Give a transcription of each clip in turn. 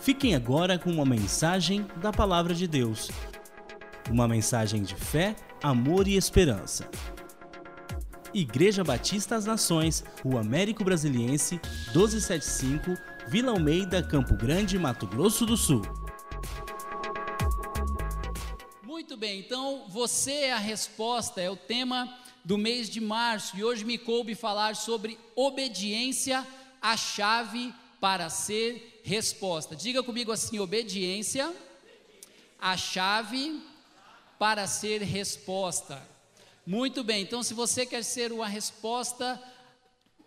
Fiquem agora com uma mensagem da Palavra de Deus. Uma mensagem de fé, amor e esperança. Igreja Batista das Nações, Rua Américo Brasiliense, 1275, Vila Almeida, Campo Grande, Mato Grosso do Sul. Muito bem, então você é a resposta, é o tema do mês de março e hoje me coube falar sobre obediência, a chave para ser resposta. Diga comigo assim: obediência, a chave para ser resposta. Muito bem, então se você quer ser uma resposta,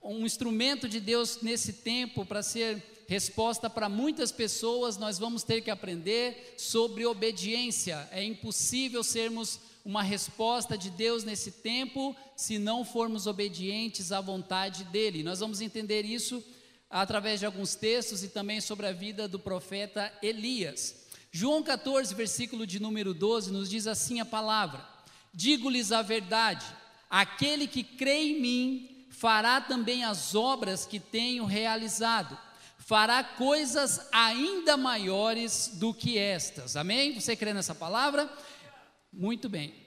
um instrumento de Deus nesse tempo para ser resposta para muitas pessoas, nós vamos ter que aprender sobre obediência. É impossível sermos uma resposta de Deus nesse tempo se não formos obedientes à vontade dEle. Nós vamos entender isso através de alguns textos e também sobre a vida do profeta Elias. João 14, versículo de número 12, nos diz assim a palavra: Digo-lhes a verdade, aquele que crê em mim fará também as obras que tenho realizado, fará coisas ainda maiores do que estas. Amém? Você crê nessa palavra? Muito bem.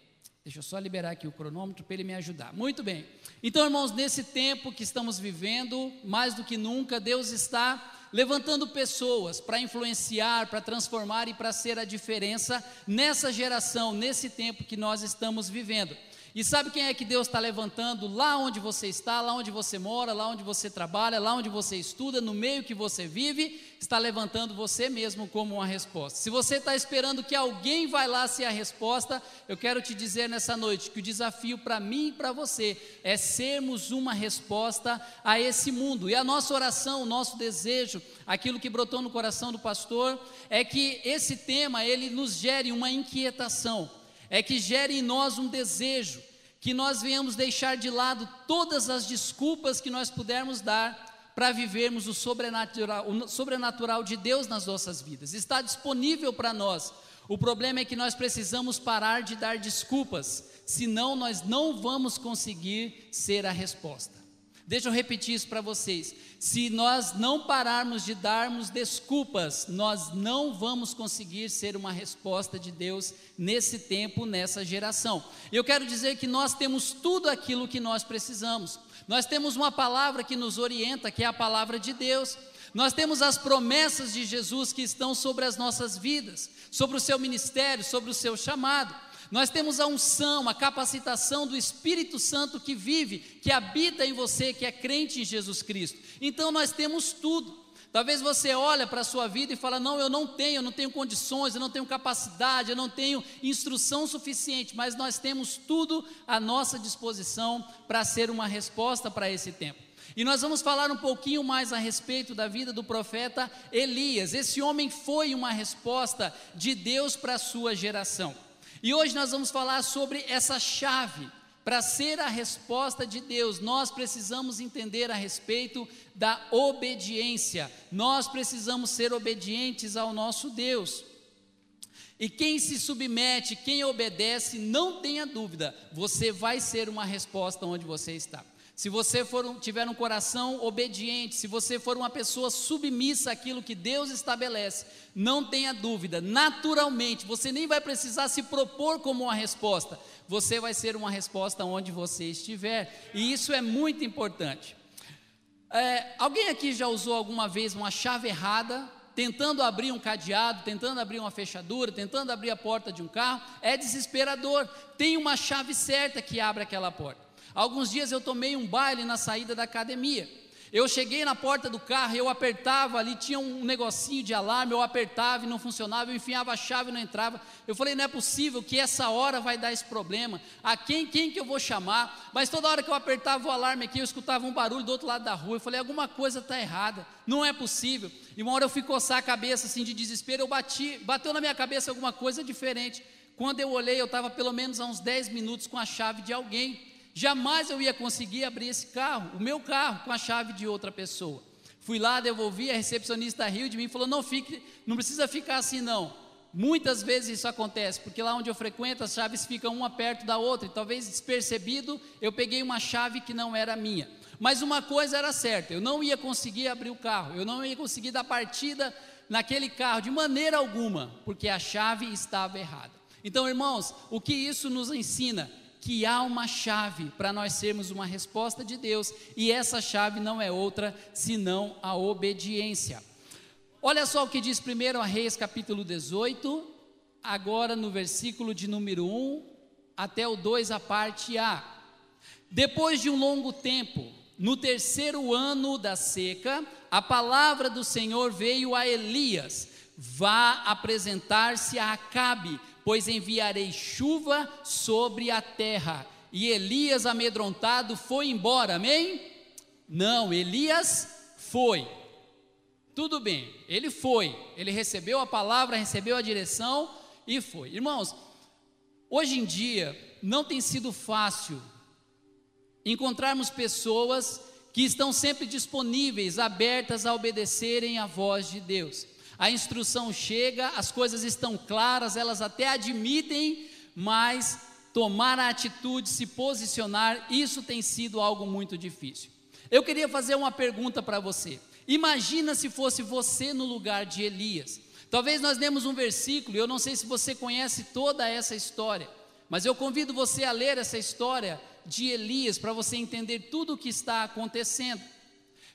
Deixa eu só liberar aqui o cronômetro para ele me ajudar. Muito bem. Então, irmãos, nesse tempo que estamos vivendo, mais do que nunca, Deus está levantando pessoas para influenciar, para transformar e para ser a diferença nessa geração, nesse tempo que nós estamos vivendo. E sabe quem é que Deus está levantando lá onde você está, lá onde você mora, lá onde você trabalha, lá onde você estuda, no meio que você vive, está levantando você mesmo como uma resposta. Se você está esperando que alguém vai lá ser a resposta, eu quero te dizer nessa noite que o desafio para mim e para você é sermos uma resposta a esse mundo. E a nossa oração, o nosso desejo, aquilo que brotou no coração do pastor, é que esse tema ele nos gere uma inquietação é que gere em nós um desejo, que nós venhamos deixar de lado todas as desculpas que nós pudermos dar para vivermos o sobrenatural, o sobrenatural de Deus nas nossas vidas. Está disponível para nós. O problema é que nós precisamos parar de dar desculpas, senão nós não vamos conseguir ser a resposta. Deixa eu repetir isso para vocês. Se nós não pararmos de darmos desculpas, nós não vamos conseguir ser uma resposta de Deus nesse tempo, nessa geração. Eu quero dizer que nós temos tudo aquilo que nós precisamos. Nós temos uma palavra que nos orienta, que é a palavra de Deus. Nós temos as promessas de Jesus que estão sobre as nossas vidas, sobre o seu ministério, sobre o seu chamado. Nós temos a unção, a capacitação do Espírito Santo que vive, que habita em você, que é crente em Jesus Cristo. Então nós temos tudo. Talvez você olhe para a sua vida e fala: "Não, eu não tenho, eu não tenho condições, eu não tenho capacidade, eu não tenho instrução suficiente", mas nós temos tudo à nossa disposição para ser uma resposta para esse tempo. E nós vamos falar um pouquinho mais a respeito da vida do profeta Elias. Esse homem foi uma resposta de Deus para a sua geração. E hoje nós vamos falar sobre essa chave. Para ser a resposta de Deus, nós precisamos entender a respeito da obediência. Nós precisamos ser obedientes ao nosso Deus. E quem se submete, quem obedece, não tenha dúvida, você vai ser uma resposta onde você está. Se você for, tiver um coração obediente, se você for uma pessoa submissa àquilo que Deus estabelece, não tenha dúvida, naturalmente, você nem vai precisar se propor como uma resposta, você vai ser uma resposta onde você estiver, e isso é muito importante. É, alguém aqui já usou alguma vez uma chave errada, tentando abrir um cadeado, tentando abrir uma fechadura, tentando abrir a porta de um carro? É desesperador. Tem uma chave certa que abre aquela porta. Alguns dias eu tomei um baile na saída da academia. Eu cheguei na porta do carro, eu apertava ali, tinha um negocinho de alarme, eu apertava e não funcionava, eu enfiava a chave e não entrava. Eu falei, não é possível que essa hora vai dar esse problema. A quem, quem que eu vou chamar? Mas toda hora que eu apertava o alarme aqui, eu escutava um barulho do outro lado da rua. Eu falei, alguma coisa está errada, não é possível. E uma hora eu fui coçar a cabeça assim de desespero, eu bati, bateu na minha cabeça alguma coisa diferente. Quando eu olhei, eu estava pelo menos há uns 10 minutos com a chave de alguém. Jamais eu ia conseguir abrir esse carro, o meu carro, com a chave de outra pessoa. Fui lá, devolvi, a recepcionista riu de mim e falou: não fique, não precisa ficar assim não. Muitas vezes isso acontece, porque lá onde eu frequento as chaves ficam uma perto da outra, e talvez despercebido eu peguei uma chave que não era minha. Mas uma coisa era certa: eu não ia conseguir abrir o carro, eu não ia conseguir dar partida naquele carro de maneira alguma, porque a chave estava errada. Então, irmãos, o que isso nos ensina? Que há uma chave para nós sermos uma resposta de Deus, e essa chave não é outra senão a obediência. Olha só o que diz primeiro a Reis capítulo 18, agora no versículo de número 1 até o 2, a parte A. Depois de um longo tempo, no terceiro ano da seca, a palavra do Senhor veio a Elias: Vá apresentar-se a Acabe, pois enviarei chuva sobre a terra. E Elias, amedrontado, foi embora, amém? Não, Elias foi. Tudo bem, ele foi, ele recebeu a palavra, recebeu a direção e foi. Irmãos, hoje em dia não tem sido fácil encontrarmos pessoas que estão sempre disponíveis, abertas a obedecerem à voz de Deus. A instrução chega, as coisas estão claras, elas até admitem, mas tomar a atitude, se posicionar, isso tem sido algo muito difícil. Eu queria fazer uma pergunta para você. Imagina se fosse você no lugar de Elias. Talvez nós demos um versículo, eu não sei se você conhece toda essa história, mas eu convido você a ler essa história de Elias para você entender tudo o que está acontecendo.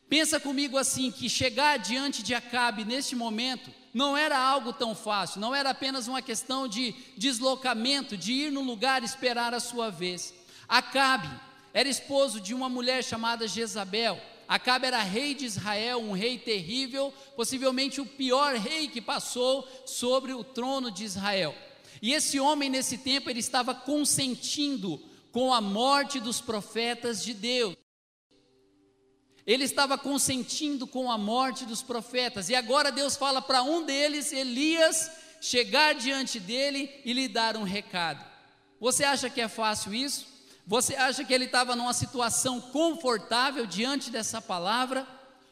Pensa comigo assim, que chegar diante de Acabe neste momento não era algo tão fácil, não era apenas uma questão de deslocamento, de ir no lugar esperar a sua vez. Acabe era esposo de uma mulher chamada Jezabel, Acabe era rei de Israel, um rei terrível, possivelmente o pior rei que passou sobre o trono de Israel. E esse homem, nesse tempo, ele estava consentindo com a morte dos profetas de Deus. Ele estava consentindo com a morte dos profetas, e agora Deus fala para um deles, Elias, chegar diante dele e lhe dar um recado. Você acha que é fácil isso? Você acha que ele estava numa situação confortável diante dessa palavra?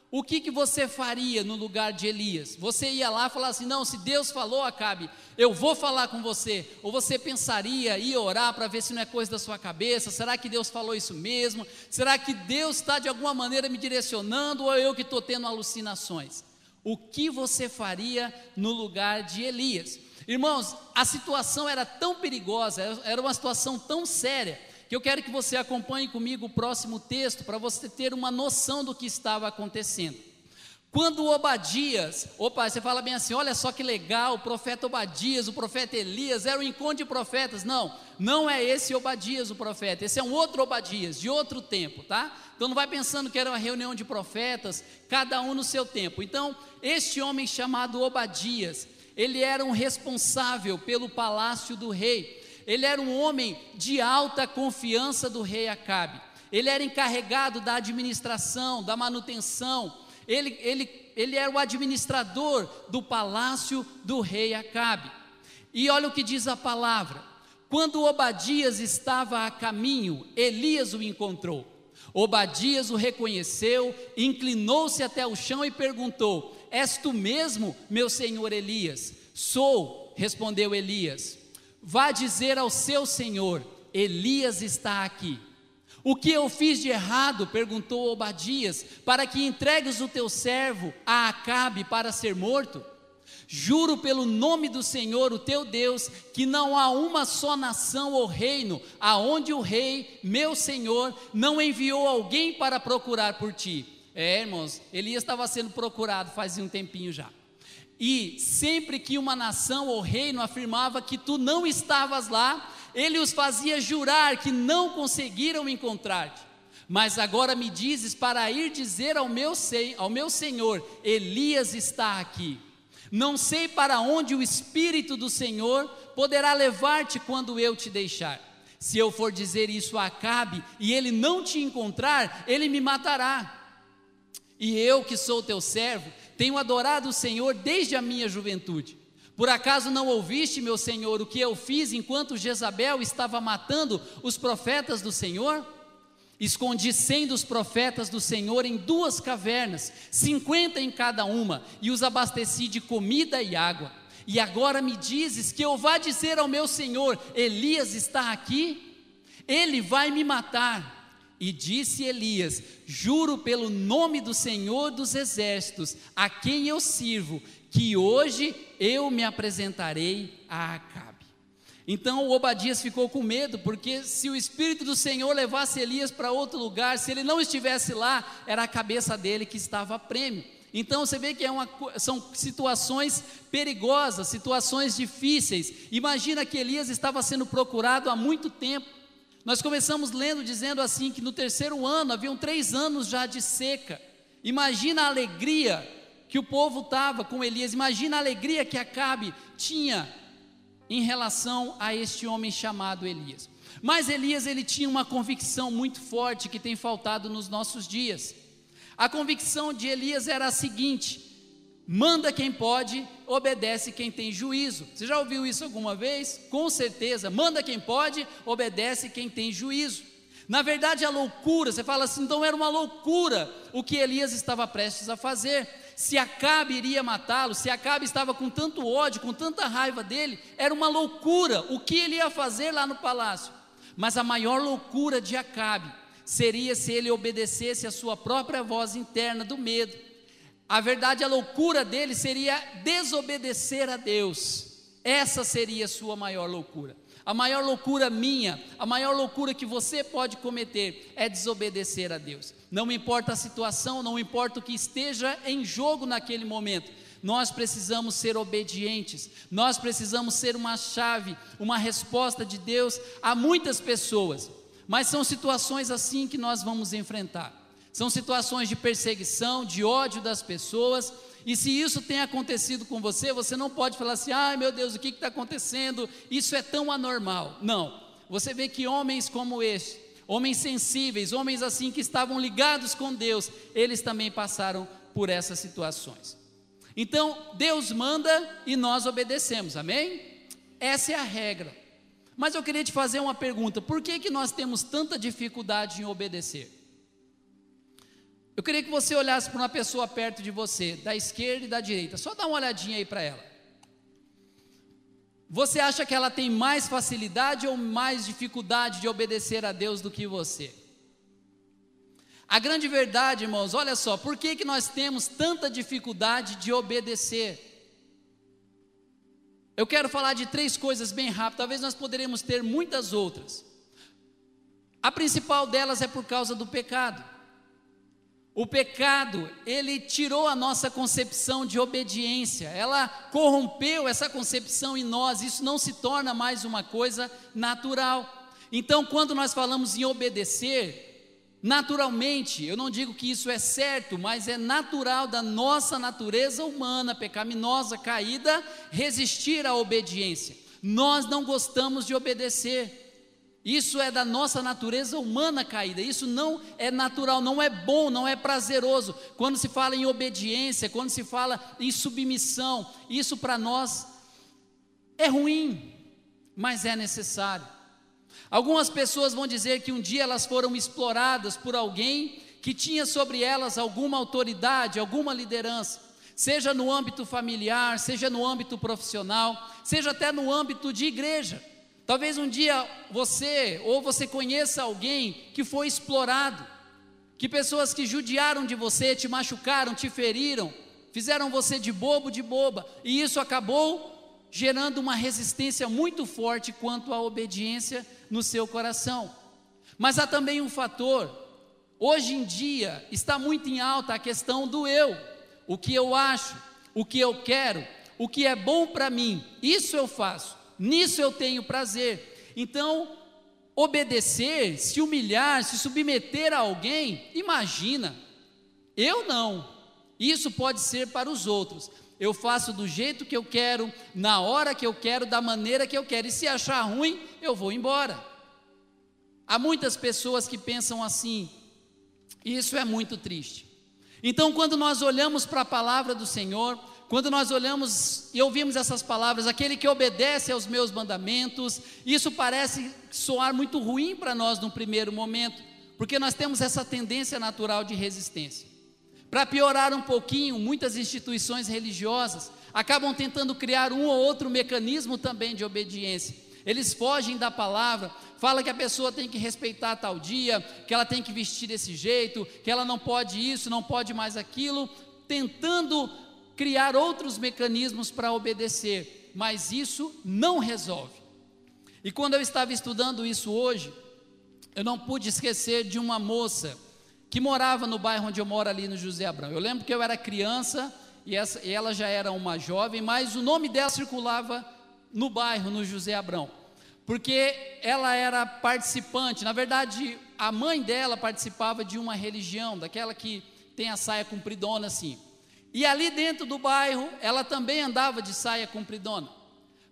O que, que você faria no lugar de Elias? Você ia lá e falar assim: não, se Deus falou, Acabe, eu vou falar com você. Ou você pensaria, ia orar para ver se não é coisa da sua cabeça? Será que Deus falou isso mesmo? Será que Deus está de alguma maneira me direcionando ou eu que estou tendo alucinações? O que você faria no lugar de Elias? Irmãos, a situação era tão perigosa, era uma situação tão séria que eu quero que você acompanhe comigo o próximo texto para você ter uma noção do que estava acontecendo. Quando Obadias, opa, você fala bem assim: olha só que legal, o profeta Obadias, o profeta Elias, era um encontro de profetas. Não, não é esse Obadias o profeta, esse é um outro Obadias, de outro tempo, tá? Então não vai pensando que era uma reunião de profetas, cada um no seu tempo. Então, este homem chamado Obadias, ele era um responsável pelo palácio do rei ele era um homem de alta confiança do rei Acabe. Ele era encarregado da administração, da manutenção. Ele, ele, ele era o administrador do palácio do rei Acabe. E olha o que diz a palavra: quando Obadias estava a caminho, Elias o encontrou. Obadias o reconheceu, inclinou-se até o chão e perguntou: És tu mesmo, meu senhor Elias? Sou, respondeu Elias. Vá dizer ao seu senhor: Elias está aqui. O que eu fiz de errado? perguntou Obadias, para que entregues o teu servo a Acabe para ser morto? Juro pelo nome do Senhor, o teu Deus, que não há uma só nação ou reino aonde o rei, meu Senhor, não enviou alguém para procurar por ti. É, irmãos, Elias estava sendo procurado fazia um tempinho já. E sempre que uma nação ou reino afirmava que tu não estavas lá, ele os fazia jurar que não conseguiram encontrar-te. Mas agora me dizes para ir dizer ao meu, ao meu Senhor: Elias está aqui. Não sei para onde o Espírito do Senhor poderá levar-te quando eu te deixar. Se eu for dizer isso a Acabe e ele não te encontrar, ele me matará. E eu, que sou teu servo, tenho adorado o Senhor desde a minha juventude. Por acaso não ouviste, meu Senhor, o que eu fiz enquanto Jezabel estava matando os profetas do Senhor? Escondi cem dos profetas do Senhor em duas cavernas, cinquenta em cada uma, e os abasteci de comida e água. E agora me dizes que eu vá dizer ao meu Senhor: Elias está aqui? Ele vai me matar. E disse Elias: Juro pelo nome do Senhor dos Exércitos, a quem eu sirvo, que hoje eu me apresentarei a Acabe. Então Obadias ficou com medo, porque se o Espírito do Senhor levasse Elias para outro lugar, se ele não estivesse lá, era a cabeça dele que estava a prêmio. Então você vê que é uma, são situações perigosas, situações difíceis. Imagina que Elias estava sendo procurado há muito tempo. Nós começamos lendo dizendo assim que no terceiro ano haviam três anos já de seca. Imagina a alegria que o povo estava com Elias. Imagina a alegria que Acabe tinha em relação a este homem chamado Elias. Mas Elias ele tinha uma convicção muito forte que tem faltado nos nossos dias. A convicção de Elias era a seguinte: manda quem pode, obedece quem tem juízo. Você já ouviu isso alguma vez? Com certeza, manda quem pode, obedece quem tem juízo. Na verdade, a loucura, você fala assim, então era uma loucura o que Elias estava prestes a fazer. Se Acabe iria matá-lo, se Acabe estava com tanto ódio, com tanta raiva dele, era uma loucura o que ele ia fazer lá no palácio. Mas a maior loucura de Acabe seria se ele obedecesse a sua própria voz interna do medo. A verdade, a loucura dele seria desobedecer a Deus. Essa seria a sua maior loucura. A maior loucura minha, a maior loucura que você pode cometer é desobedecer a Deus. Não importa a situação, não importa o que esteja em jogo naquele momento, nós precisamos ser obedientes, nós precisamos ser uma chave, uma resposta de Deus a muitas pessoas. Mas são situações assim que nós vamos enfrentar. São situações de perseguição, de ódio das pessoas. E se isso tem acontecido com você, você não pode falar assim: ai meu Deus, o que está acontecendo? Isso é tão anormal. Não. Você vê que homens como este, homens sensíveis, homens assim que estavam ligados com Deus, eles também passaram por essas situações. Então, Deus manda e nós obedecemos, amém? Essa é a regra. Mas eu queria te fazer uma pergunta: por que, que nós temos tanta dificuldade em obedecer? Eu queria que você olhasse para uma pessoa perto de você, da esquerda e da direita, só dá uma olhadinha aí para ela. Você acha que ela tem mais facilidade ou mais dificuldade de obedecer a Deus do que você? A grande verdade, irmãos, olha só, por que, que nós temos tanta dificuldade de obedecer? Eu quero falar de três coisas bem rápido, talvez nós poderemos ter muitas outras. A principal delas é por causa do pecado. O pecado, ele tirou a nossa concepção de obediência, ela corrompeu essa concepção em nós, isso não se torna mais uma coisa natural. Então, quando nós falamos em obedecer, Naturalmente, eu não digo que isso é certo, mas é natural da nossa natureza humana pecaminosa, caída, resistir à obediência. Nós não gostamos de obedecer. Isso é da nossa natureza humana caída. Isso não é natural, não é bom, não é prazeroso. Quando se fala em obediência, quando se fala em submissão, isso para nós é ruim, mas é necessário. Algumas pessoas vão dizer que um dia elas foram exploradas por alguém que tinha sobre elas alguma autoridade, alguma liderança, seja no âmbito familiar, seja no âmbito profissional, seja até no âmbito de igreja. Talvez um dia você ou você conheça alguém que foi explorado, que pessoas que judiaram de você, te machucaram, te feriram, fizeram você de bobo, de boba, e isso acabou gerando uma resistência muito forte quanto à obediência no seu coração. Mas há também um fator, hoje em dia está muito em alta a questão do eu, o que eu acho, o que eu quero, o que é bom para mim, isso eu faço, nisso eu tenho prazer. Então, obedecer, se humilhar, se submeter a alguém, imagina, eu não, isso pode ser para os outros. Eu faço do jeito que eu quero, na hora que eu quero, da maneira que eu quero. E se achar ruim, eu vou embora. Há muitas pessoas que pensam assim, e isso é muito triste. Então, quando nós olhamos para a palavra do Senhor, quando nós olhamos e ouvimos essas palavras, aquele que obedece aos meus mandamentos, isso parece soar muito ruim para nós no primeiro momento, porque nós temos essa tendência natural de resistência. Para piorar um pouquinho, muitas instituições religiosas acabam tentando criar um ou outro mecanismo também de obediência. Eles fogem da palavra, fala que a pessoa tem que respeitar tal dia, que ela tem que vestir desse jeito, que ela não pode isso, não pode mais aquilo, tentando criar outros mecanismos para obedecer, mas isso não resolve. E quando eu estava estudando isso hoje, eu não pude esquecer de uma moça que morava no bairro onde eu moro ali no José Abrão. Eu lembro que eu era criança e, essa, e ela já era uma jovem, mas o nome dela circulava no bairro, no José Abrão, porque ela era participante, na verdade, a mãe dela participava de uma religião, daquela que tem a saia compridona assim. E ali dentro do bairro, ela também andava de saia compridona.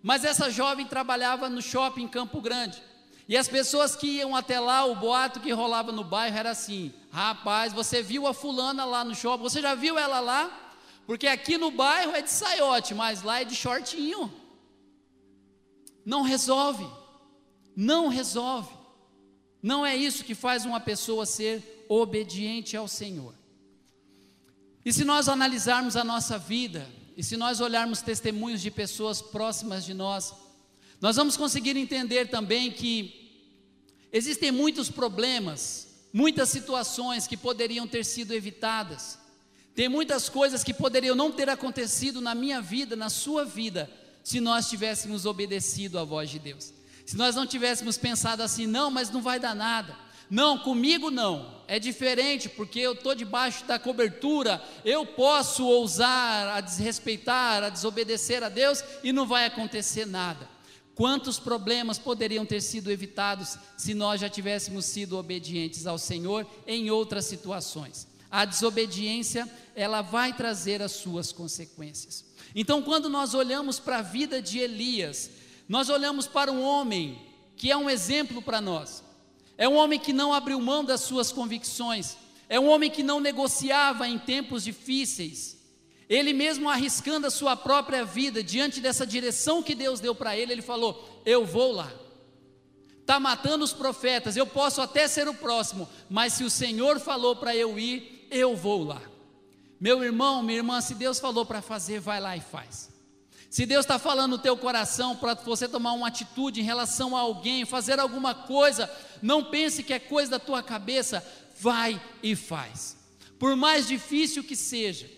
Mas essa jovem trabalhava no shopping Campo Grande. E as pessoas que iam até lá, o boato que rolava no bairro era assim: rapaz, você viu a fulana lá no shopping? Você já viu ela lá? Porque aqui no bairro é de saiote, mas lá é de shortinho. Não resolve. Não resolve. Não é isso que faz uma pessoa ser obediente ao Senhor. E se nós analisarmos a nossa vida, e se nós olharmos testemunhos de pessoas próximas de nós, nós vamos conseguir entender também que existem muitos problemas, muitas situações que poderiam ter sido evitadas. Tem muitas coisas que poderiam não ter acontecido na minha vida, na sua vida, se nós tivéssemos obedecido à voz de Deus. Se nós não tivéssemos pensado assim, não, mas não vai dar nada. Não, comigo não. É diferente, porque eu estou debaixo da cobertura, eu posso ousar a desrespeitar, a desobedecer a Deus e não vai acontecer nada. Quantos problemas poderiam ter sido evitados se nós já tivéssemos sido obedientes ao Senhor em outras situações? A desobediência, ela vai trazer as suas consequências. Então, quando nós olhamos para a vida de Elias, nós olhamos para um homem que é um exemplo para nós. É um homem que não abriu mão das suas convicções. É um homem que não negociava em tempos difíceis. Ele mesmo arriscando a sua própria vida diante dessa direção que Deus deu para ele, ele falou: Eu vou lá. Está matando os profetas, eu posso até ser o próximo, mas se o Senhor falou para eu ir, eu vou lá. Meu irmão, minha irmã, se Deus falou para fazer, vai lá e faz. Se Deus está falando no teu coração para você tomar uma atitude em relação a alguém, fazer alguma coisa, não pense que é coisa da tua cabeça, vai e faz. Por mais difícil que seja,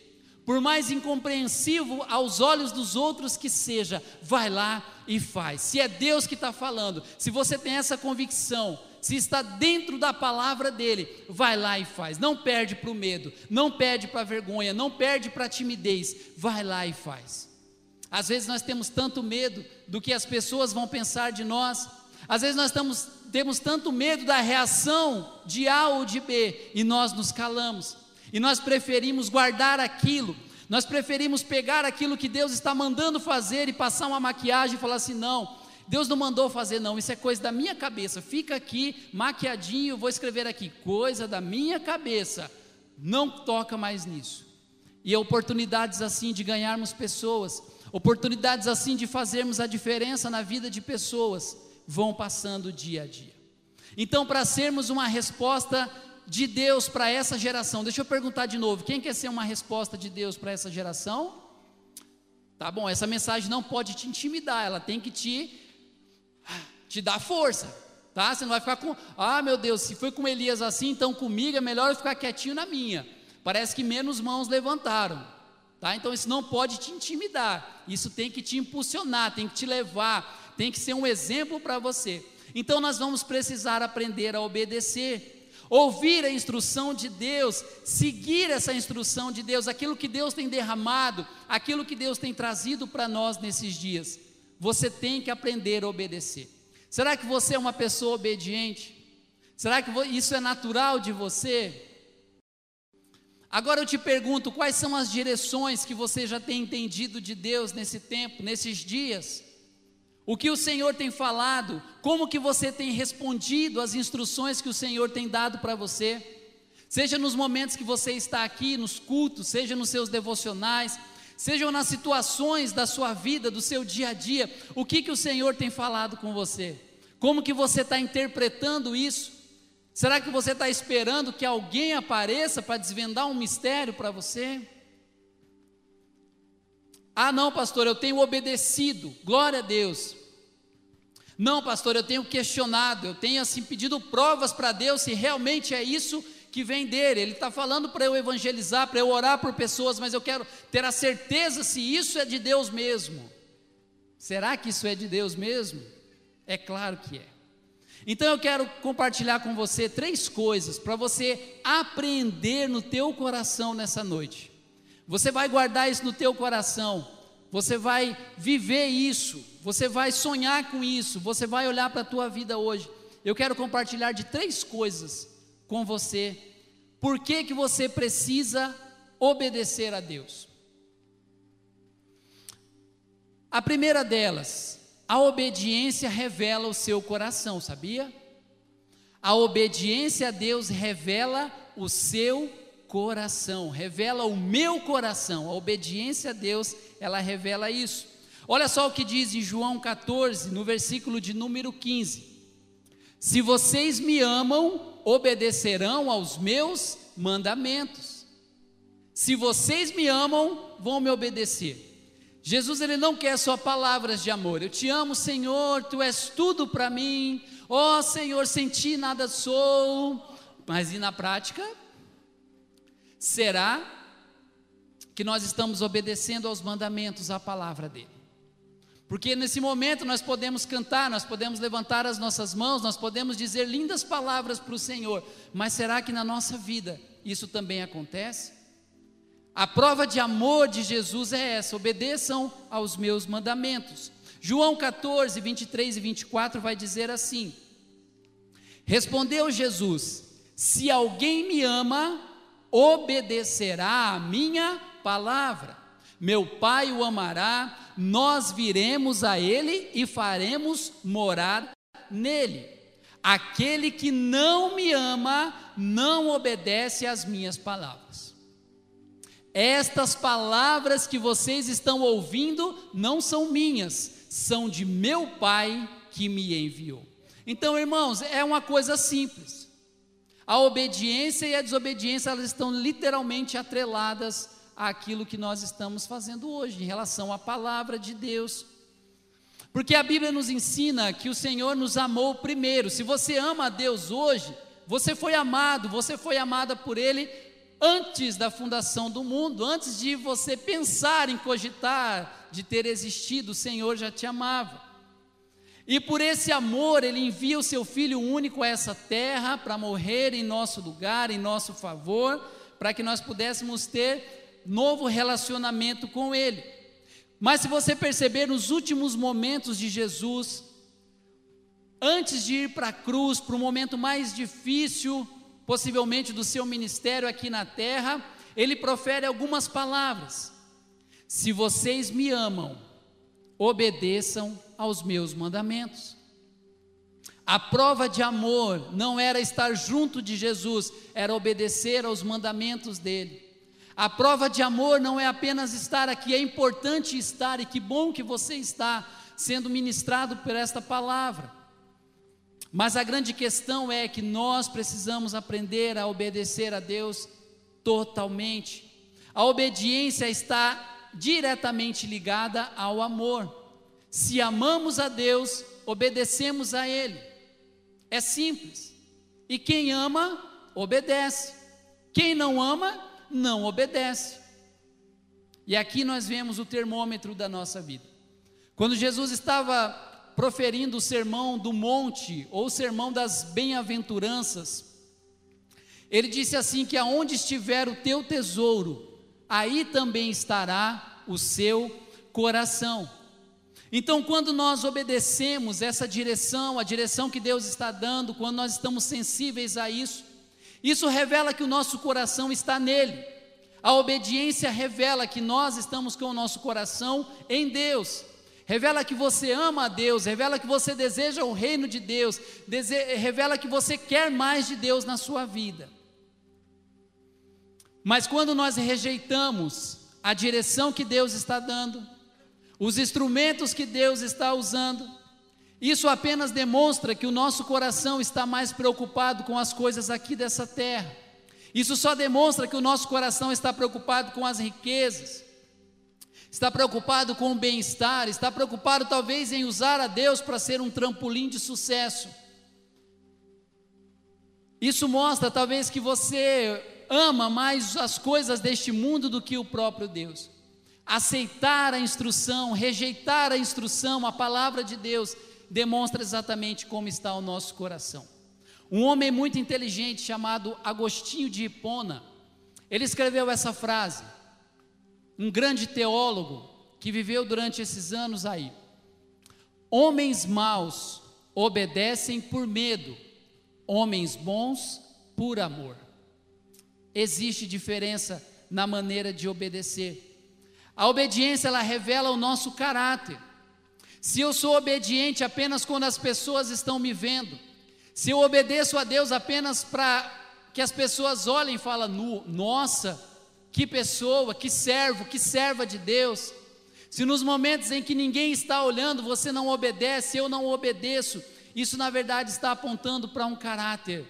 por mais incompreensível aos olhos dos outros que seja, vai lá e faz. Se é Deus que está falando, se você tem essa convicção, se está dentro da palavra dele, vai lá e faz. Não perde para o medo, não perde para a vergonha, não perde para a timidez, vai lá e faz. Às vezes nós temos tanto medo do que as pessoas vão pensar de nós, às vezes nós estamos, temos tanto medo da reação de A ou de B e nós nos calamos. E nós preferimos guardar aquilo, nós preferimos pegar aquilo que Deus está mandando fazer e passar uma maquiagem e falar assim: não, Deus não mandou fazer, não, isso é coisa da minha cabeça, fica aqui maquiadinho, vou escrever aqui, coisa da minha cabeça, não toca mais nisso. E oportunidades assim de ganharmos pessoas, oportunidades assim de fazermos a diferença na vida de pessoas, vão passando dia a dia. Então, para sermos uma resposta de Deus para essa geração. Deixa eu perguntar de novo: quem quer ser uma resposta de Deus para essa geração? Tá bom, essa mensagem não pode te intimidar, ela tem que te, te dar força, tá? Você não vai ficar com, ah meu Deus, se foi com Elias assim, então comigo é melhor eu ficar quietinho na minha. Parece que menos mãos levantaram, tá? Então isso não pode te intimidar, isso tem que te impulsionar, tem que te levar, tem que ser um exemplo para você. Então nós vamos precisar aprender a obedecer ouvir a instrução de Deus, seguir essa instrução de Deus, aquilo que Deus tem derramado, aquilo que Deus tem trazido para nós nesses dias. Você tem que aprender a obedecer. Será que você é uma pessoa obediente? Será que isso é natural de você? Agora eu te pergunto, quais são as direções que você já tem entendido de Deus nesse tempo, nesses dias? O que o Senhor tem falado, como que você tem respondido às instruções que o Senhor tem dado para você? Seja nos momentos que você está aqui, nos cultos, seja nos seus devocionais, sejam nas situações da sua vida, do seu dia a dia, o que que o Senhor tem falado com você? Como que você está interpretando isso? Será que você está esperando que alguém apareça para desvendar um mistério para você? Ah, não, pastor, eu tenho obedecido, glória a Deus. Não, pastor, eu tenho questionado, eu tenho assim pedido provas para Deus se realmente é isso que vem dele. Ele está falando para eu evangelizar, para eu orar por pessoas, mas eu quero ter a certeza se isso é de Deus mesmo. Será que isso é de Deus mesmo? É claro que é. Então eu quero compartilhar com você três coisas para você aprender no teu coração nessa noite. Você vai guardar isso no teu coração. Você vai viver isso, você vai sonhar com isso, você vai olhar para a tua vida hoje. Eu quero compartilhar de três coisas com você. Por que, que você precisa obedecer a Deus? A primeira delas, a obediência revela o seu coração, sabia? A obediência a Deus revela o seu coração, revela o meu coração. A obediência a Deus, ela revela isso. Olha só o que diz em João 14, no versículo de número 15: Se vocês me amam, obedecerão aos meus mandamentos. Se vocês me amam, vão me obedecer. Jesus ele não quer só palavras de amor. Eu te amo, Senhor, tu és tudo para mim. Ó oh, Senhor, sem ti nada sou. Mas e na prática? Será que nós estamos obedecendo aos mandamentos, à palavra dele? Porque nesse momento nós podemos cantar, nós podemos levantar as nossas mãos, nós podemos dizer lindas palavras para o Senhor, mas será que na nossa vida isso também acontece? A prova de amor de Jesus é essa: obedeçam aos meus mandamentos. João 14, 23 e 24 vai dizer assim: Respondeu Jesus: Se alguém me ama, obedecerá a minha palavra. Meu Pai o amará, nós viremos a ele e faremos morar nele. Aquele que não me ama não obedece às minhas palavras. Estas palavras que vocês estão ouvindo não são minhas, são de meu Pai que me enviou. Então, irmãos, é uma coisa simples. A obediência e a desobediência, elas estão literalmente atreladas àquilo que nós estamos fazendo hoje, em relação à palavra de Deus. Porque a Bíblia nos ensina que o Senhor nos amou primeiro. Se você ama a Deus hoje, você foi amado, você foi amada por Ele antes da fundação do mundo, antes de você pensar em cogitar de ter existido, o Senhor já te amava. E por esse amor, Ele envia o seu Filho único a essa terra para morrer em nosso lugar, em nosso favor, para que nós pudéssemos ter novo relacionamento com Ele. Mas se você perceber nos últimos momentos de Jesus, antes de ir para a cruz, para o momento mais difícil, possivelmente do seu ministério aqui na terra, ele profere algumas palavras: Se vocês me amam, obedeçam aos meus mandamentos. A prova de amor não era estar junto de Jesus, era obedecer aos mandamentos dele. A prova de amor não é apenas estar aqui, é importante estar e que bom que você está sendo ministrado por esta palavra. Mas a grande questão é que nós precisamos aprender a obedecer a Deus totalmente. A obediência está diretamente ligada ao amor. Se amamos a Deus, obedecemos a Ele. É simples. E quem ama, obedece. Quem não ama, não obedece. E aqui nós vemos o termômetro da nossa vida. Quando Jesus estava proferindo o sermão do monte, ou o sermão das bem-aventuranças, ele disse assim: que aonde estiver o teu tesouro, aí também estará o seu coração. Então, quando nós obedecemos essa direção, a direção que Deus está dando, quando nós estamos sensíveis a isso, isso revela que o nosso coração está nele. A obediência revela que nós estamos com o nosso coração em Deus. Revela que você ama a Deus, revela que você deseja o reino de Deus, revela que você quer mais de Deus na sua vida. Mas quando nós rejeitamos a direção que Deus está dando, os instrumentos que Deus está usando. Isso apenas demonstra que o nosso coração está mais preocupado com as coisas aqui dessa terra. Isso só demonstra que o nosso coração está preocupado com as riquezas, está preocupado com o bem-estar, está preocupado talvez em usar a Deus para ser um trampolim de sucesso. Isso mostra talvez que você ama mais as coisas deste mundo do que o próprio Deus. Aceitar a instrução, rejeitar a instrução, a palavra de Deus, demonstra exatamente como está o nosso coração. Um homem muito inteligente chamado Agostinho de Hipona, ele escreveu essa frase. Um grande teólogo que viveu durante esses anos aí. Homens maus obedecem por medo, homens bons por amor. Existe diferença na maneira de obedecer. A obediência ela revela o nosso caráter. Se eu sou obediente apenas quando as pessoas estão me vendo, se eu obedeço a Deus apenas para que as pessoas olhem e falem, nossa, que pessoa, que servo, que serva de Deus. Se nos momentos em que ninguém está olhando, você não obedece, eu não obedeço, isso na verdade está apontando para um caráter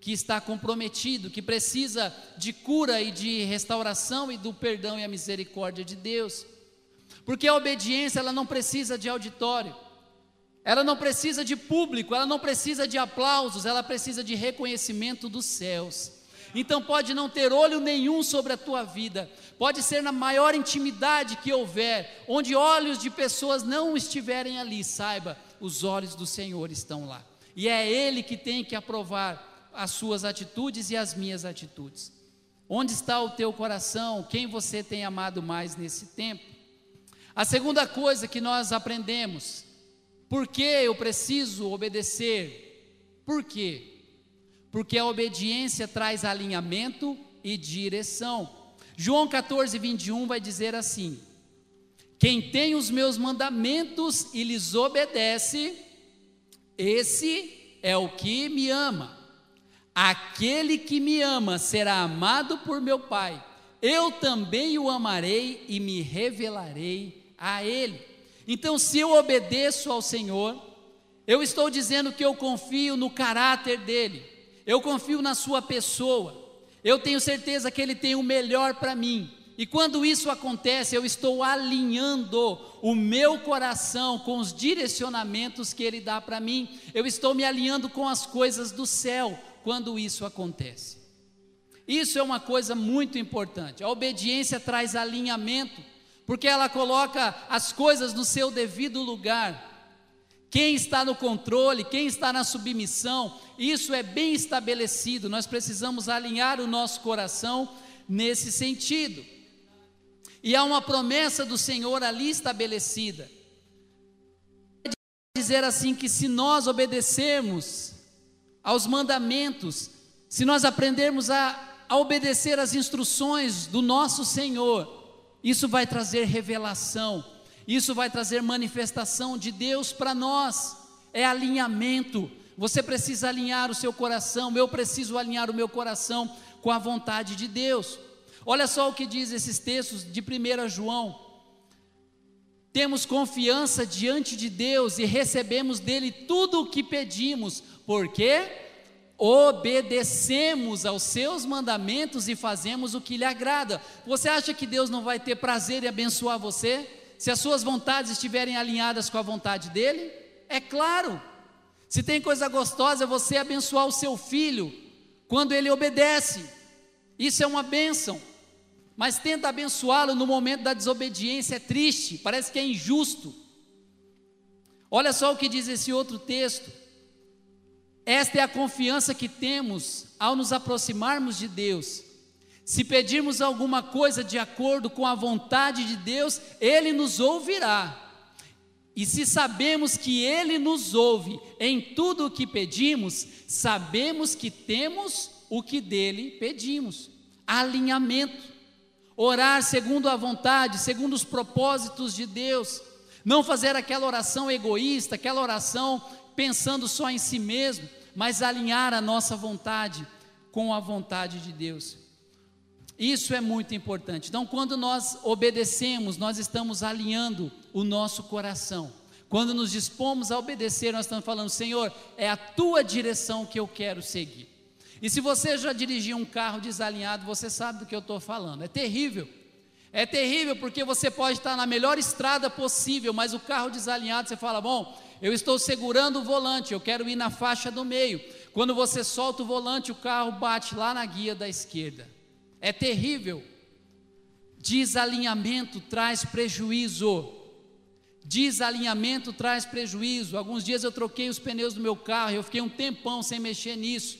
que está comprometido, que precisa de cura e de restauração e do perdão e a misericórdia de Deus. Porque a obediência ela não precisa de auditório. Ela não precisa de público, ela não precisa de aplausos, ela precisa de reconhecimento dos céus. Então pode não ter olho nenhum sobre a tua vida, pode ser na maior intimidade que houver, onde olhos de pessoas não estiverem ali, saiba, os olhos do Senhor estão lá. E é Ele que tem que aprovar as suas atitudes e as minhas atitudes. Onde está o teu coração? Quem você tem amado mais nesse tempo? A segunda coisa que nós aprendemos, por que eu preciso obedecer? Por quê? Porque a obediência traz alinhamento e direção. João 14, 21 vai dizer assim: Quem tem os meus mandamentos e lhes obedece, esse é o que me ama. Aquele que me ama será amado por meu Pai. Eu também o amarei e me revelarei a ele. Então, se eu obedeço ao Senhor, eu estou dizendo que eu confio no caráter dele, eu confio na sua pessoa, eu tenho certeza que ele tem o melhor para mim. E quando isso acontece, eu estou alinhando o meu coração com os direcionamentos que ele dá para mim, eu estou me alinhando com as coisas do céu quando isso acontece. Isso é uma coisa muito importante. A obediência traz alinhamento porque ela coloca as coisas no seu devido lugar. Quem está no controle, quem está na submissão, isso é bem estabelecido. Nós precisamos alinhar o nosso coração nesse sentido. E há uma promessa do Senhor ali estabelecida. Dizer assim que se nós obedecermos aos mandamentos, se nós aprendermos a, a obedecer às instruções do nosso Senhor, isso vai trazer revelação, isso vai trazer manifestação de Deus para nós, é alinhamento. Você precisa alinhar o seu coração, eu preciso alinhar o meu coração com a vontade de Deus. Olha só o que diz esses textos de 1 João. Temos confiança diante de Deus e recebemos dele tudo o que pedimos, porque obedecemos aos seus mandamentos e fazemos o que lhe agrada. Você acha que Deus não vai ter prazer em abençoar você? Se as suas vontades estiverem alinhadas com a vontade dele? É claro. Se tem coisa gostosa, você abençoar o seu filho quando ele obedece. Isso é uma bênção. Mas tenta abençoá-lo no momento da desobediência, é triste, parece que é injusto. Olha só o que diz esse outro texto. Esta é a confiança que temos ao nos aproximarmos de Deus. Se pedirmos alguma coisa de acordo com a vontade de Deus, Ele nos ouvirá. E se sabemos que Ele nos ouve em tudo o que pedimos, sabemos que temos o que dele pedimos. Alinhamento. Orar segundo a vontade, segundo os propósitos de Deus. Não fazer aquela oração egoísta, aquela oração pensando só em si mesmo, mas alinhar a nossa vontade com a vontade de Deus. Isso é muito importante. Então, quando nós obedecemos, nós estamos alinhando o nosso coração. Quando nos dispomos a obedecer, nós estamos falando, Senhor, é a tua direção que eu quero seguir. E se você já dirigiu um carro desalinhado, você sabe do que eu estou falando. É terrível. É terrível porque você pode estar na melhor estrada possível, mas o carro desalinhado, você fala: bom, eu estou segurando o volante, eu quero ir na faixa do meio. Quando você solta o volante, o carro bate lá na guia da esquerda. É terrível. Desalinhamento traz prejuízo. Desalinhamento traz prejuízo. Alguns dias eu troquei os pneus do meu carro, eu fiquei um tempão sem mexer nisso.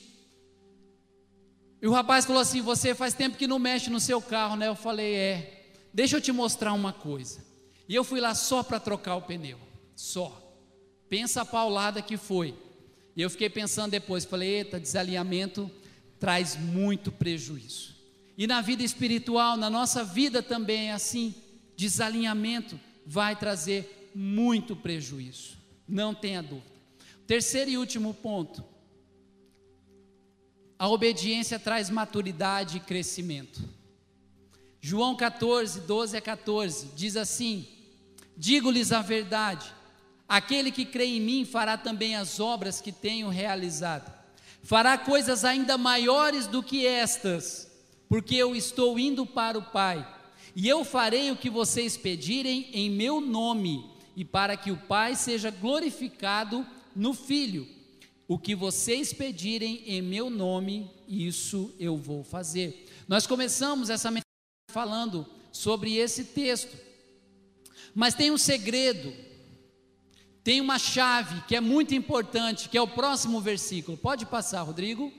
E o rapaz falou assim: Você faz tempo que não mexe no seu carro, né? Eu falei: É, deixa eu te mostrar uma coisa. E eu fui lá só para trocar o pneu, só. Pensa a paulada que foi. E eu fiquei pensando depois, falei: Eita, desalinhamento traz muito prejuízo. E na vida espiritual, na nossa vida também é assim. Desalinhamento vai trazer muito prejuízo, não tenha dúvida. Terceiro e último ponto: a obediência traz maturidade e crescimento. João 14, 12 a 14 diz assim: Digo-lhes a verdade, aquele que crê em mim fará também as obras que tenho realizado, fará coisas ainda maiores do que estas, porque eu estou indo para o Pai. E eu farei o que vocês pedirem em meu nome, e para que o Pai seja glorificado no Filho. O que vocês pedirem em meu nome, isso eu vou fazer. Nós começamos essa mensagem falando sobre esse texto, mas tem um segredo, tem uma chave que é muito importante, que é o próximo versículo. Pode passar, Rodrigo?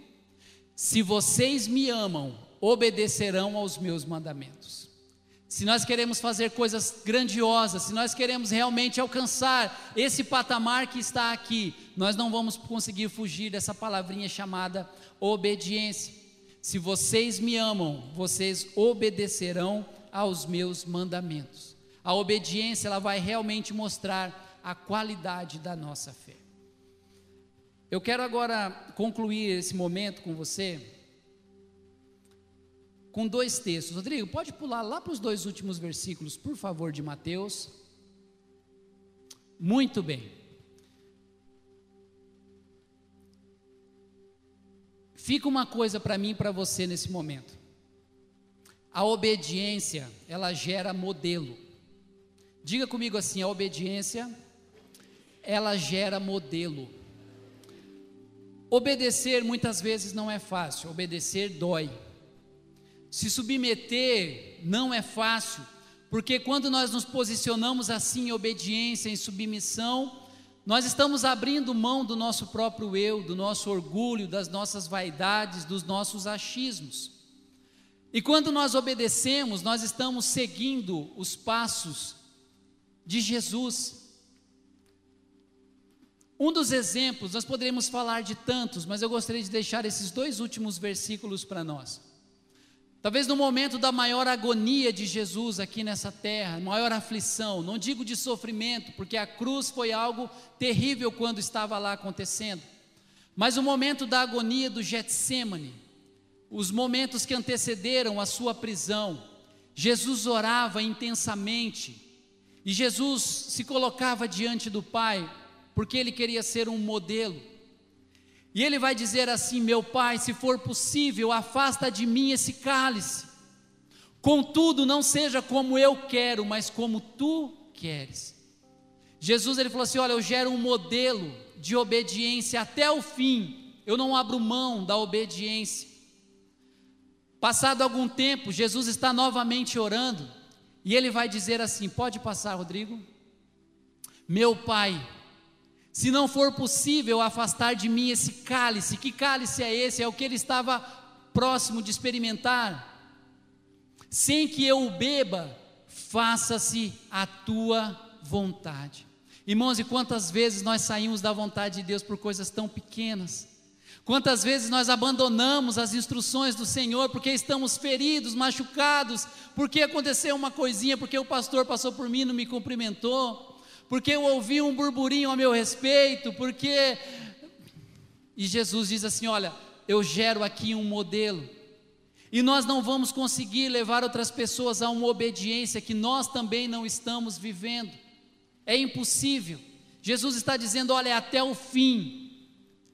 Se vocês me amam, obedecerão aos meus mandamentos se nós queremos fazer coisas grandiosas, se nós queremos realmente alcançar esse patamar que está aqui, nós não vamos conseguir fugir dessa palavrinha chamada obediência. Se vocês me amam, vocês obedecerão aos meus mandamentos. A obediência ela vai realmente mostrar a qualidade da nossa fé. Eu quero agora concluir esse momento com você com dois textos. Rodrigo, pode pular lá para os dois últimos versículos, por favor, de Mateus. Muito bem. Fica uma coisa para mim e para você nesse momento. A obediência, ela gera modelo. Diga comigo assim: a obediência, ela gera modelo. Obedecer muitas vezes não é fácil, obedecer dói. Se submeter não é fácil, porque quando nós nos posicionamos assim em obediência, em submissão, nós estamos abrindo mão do nosso próprio eu, do nosso orgulho, das nossas vaidades, dos nossos achismos. E quando nós obedecemos, nós estamos seguindo os passos de Jesus. Um dos exemplos, nós poderíamos falar de tantos, mas eu gostaria de deixar esses dois últimos versículos para nós. Talvez no momento da maior agonia de Jesus aqui nessa terra, maior aflição, não digo de sofrimento, porque a cruz foi algo terrível quando estava lá acontecendo, mas o momento da agonia do Getsemane, os momentos que antecederam a sua prisão, Jesus orava intensamente e Jesus se colocava diante do Pai, porque ele queria ser um modelo. E ele vai dizer assim: Meu pai, se for possível, afasta de mim esse cálice. Contudo, não seja como eu quero, mas como tu queres. Jesus ele falou assim: Olha, eu gero um modelo de obediência até o fim. Eu não abro mão da obediência. Passado algum tempo, Jesus está novamente orando e ele vai dizer assim: Pode passar, Rodrigo? Meu pai, se não for possível afastar de mim esse cálice, que cálice é esse? É o que ele estava próximo de experimentar. Sem que eu o beba, faça-se a tua vontade. Irmãos, e quantas vezes nós saímos da vontade de Deus por coisas tão pequenas? Quantas vezes nós abandonamos as instruções do Senhor porque estamos feridos, machucados, porque aconteceu uma coisinha, porque o pastor passou por mim e não me cumprimentou? Porque eu ouvi um burburinho a meu respeito, porque. E Jesus diz assim: Olha, eu gero aqui um modelo, e nós não vamos conseguir levar outras pessoas a uma obediência que nós também não estamos vivendo, é impossível. Jesus está dizendo: Olha, é até o fim,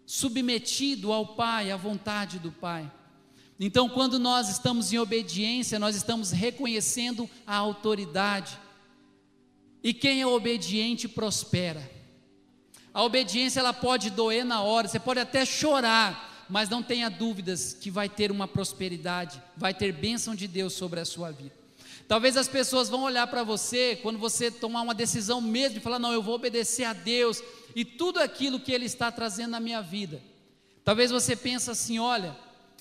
submetido ao Pai, à vontade do Pai. Então, quando nós estamos em obediência, nós estamos reconhecendo a autoridade. E quem é obediente prospera. A obediência ela pode doer na hora, você pode até chorar, mas não tenha dúvidas que vai ter uma prosperidade, vai ter bênção de Deus sobre a sua vida. Talvez as pessoas vão olhar para você quando você tomar uma decisão mesmo e falar: "Não, eu vou obedecer a Deus e tudo aquilo que ele está trazendo na minha vida". Talvez você pense assim: "Olha,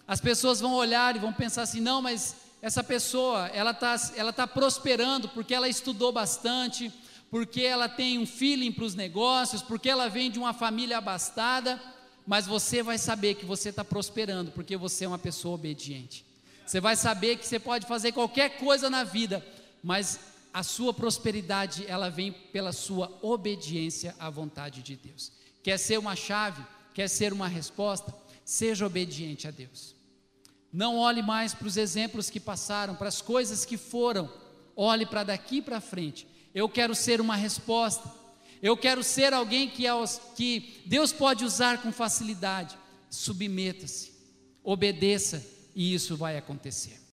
as pessoas vão olhar e vão pensar assim: não, mas essa pessoa, ela está ela tá prosperando porque ela estudou bastante, porque ela tem um feeling para os negócios, porque ela vem de uma família abastada, mas você vai saber que você está prosperando porque você é uma pessoa obediente. Você vai saber que você pode fazer qualquer coisa na vida, mas a sua prosperidade ela vem pela sua obediência à vontade de Deus. Quer ser uma chave, quer ser uma resposta, seja obediente a Deus. Não olhe mais para os exemplos que passaram, para as coisas que foram. Olhe para daqui para frente. Eu quero ser uma resposta. Eu quero ser alguém que, que Deus pode usar com facilidade. Submeta-se, obedeça, e isso vai acontecer.